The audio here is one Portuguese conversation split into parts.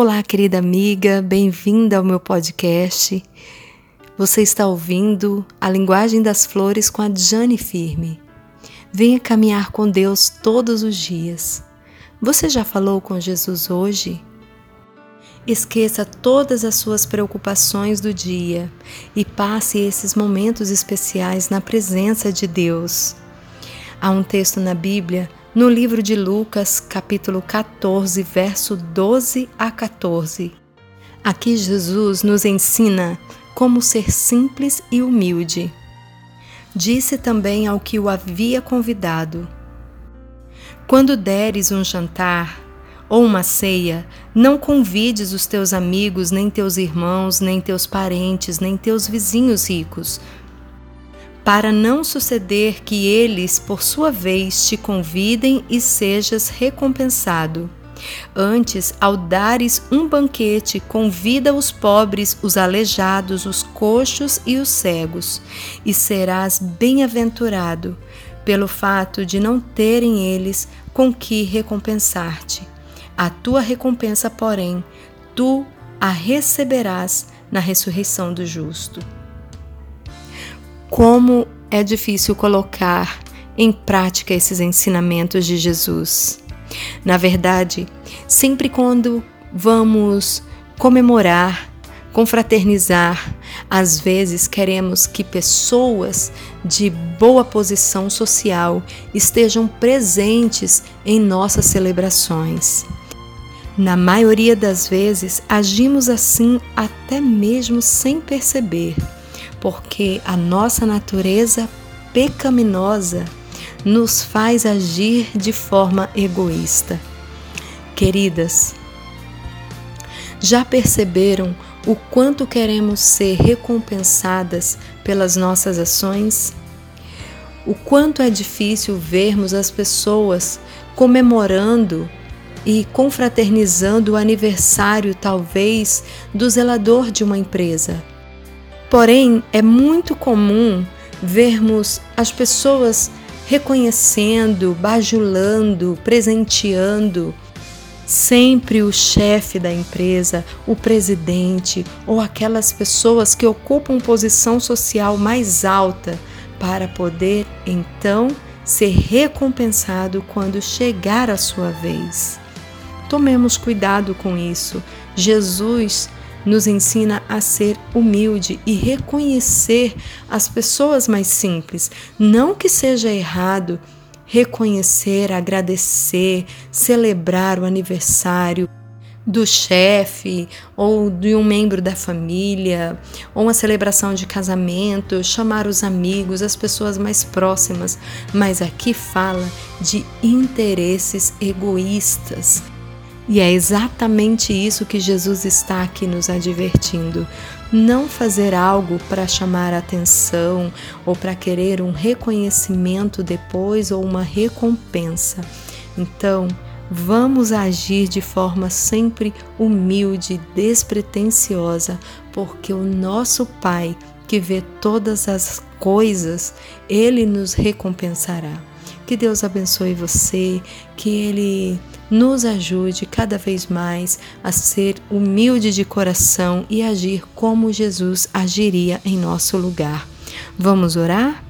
Olá, querida amiga, bem-vinda ao meu podcast. Você está ouvindo A Linguagem das Flores com a Jane Firme. Venha caminhar com Deus todos os dias. Você já falou com Jesus hoje? Esqueça todas as suas preocupações do dia e passe esses momentos especiais na presença de Deus. Há um texto na Bíblia no livro de Lucas, capítulo 14, verso 12 a 14. Aqui Jesus nos ensina como ser simples e humilde. Disse também ao que o havia convidado: Quando deres um jantar ou uma ceia, não convides os teus amigos, nem teus irmãos, nem teus parentes, nem teus vizinhos ricos para não suceder que eles, por sua vez, te convidem e sejas recompensado. Antes, ao dares um banquete, convida os pobres, os aleijados, os coxos e os cegos, e serás bem-aventurado, pelo fato de não terem eles com que recompensar-te. A tua recompensa, porém, tu a receberás na ressurreição do justo como é difícil colocar em prática esses ensinamentos de Jesus. Na verdade, sempre quando vamos comemorar, confraternizar, às vezes queremos que pessoas de boa posição social estejam presentes em nossas celebrações. Na maioria das vezes, agimos assim até mesmo sem perceber porque a nossa natureza pecaminosa nos faz agir de forma egoísta. Queridas, já perceberam o quanto queremos ser recompensadas pelas nossas ações? O quanto é difícil vermos as pessoas comemorando e confraternizando o aniversário, talvez, do zelador de uma empresa Porém, é muito comum vermos as pessoas reconhecendo, bajulando, presenteando sempre o chefe da empresa, o presidente ou aquelas pessoas que ocupam posição social mais alta para poder então ser recompensado quando chegar a sua vez. Tomemos cuidado com isso. Jesus nos ensina a ser humilde e reconhecer as pessoas mais simples. Não que seja errado reconhecer, agradecer, celebrar o aniversário do chefe ou de um membro da família, ou uma celebração de casamento, chamar os amigos, as pessoas mais próximas, mas aqui fala de interesses egoístas e é exatamente isso que Jesus está aqui nos advertindo. Não fazer algo para chamar atenção ou para querer um reconhecimento depois ou uma recompensa. Então, vamos agir de forma sempre humilde, despretensiosa, porque o nosso Pai, que vê todas as coisas, ele nos recompensará. Que Deus abençoe você, que Ele nos ajude cada vez mais a ser humilde de coração e agir como Jesus agiria em nosso lugar. Vamos orar?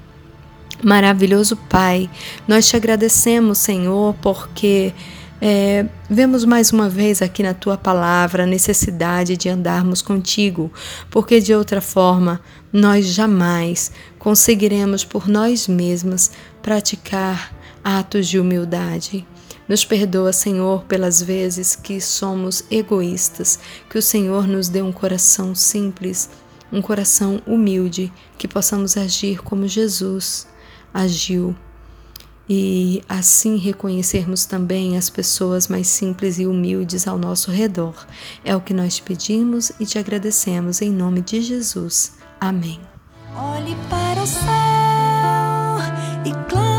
Maravilhoso Pai, nós te agradecemos, Senhor, porque é, vemos mais uma vez aqui na tua palavra a necessidade de andarmos contigo, porque de outra forma nós jamais conseguiremos por nós mesmas praticar atos de humildade. Nos perdoa, Senhor, pelas vezes que somos egoístas, que o Senhor nos dê um coração simples, um coração humilde, que possamos agir como Jesus agiu e assim reconhecermos também as pessoas mais simples e humildes ao nosso redor. É o que nós te pedimos e te agradecemos em nome de Jesus. Amém. Olhe para o céu e clame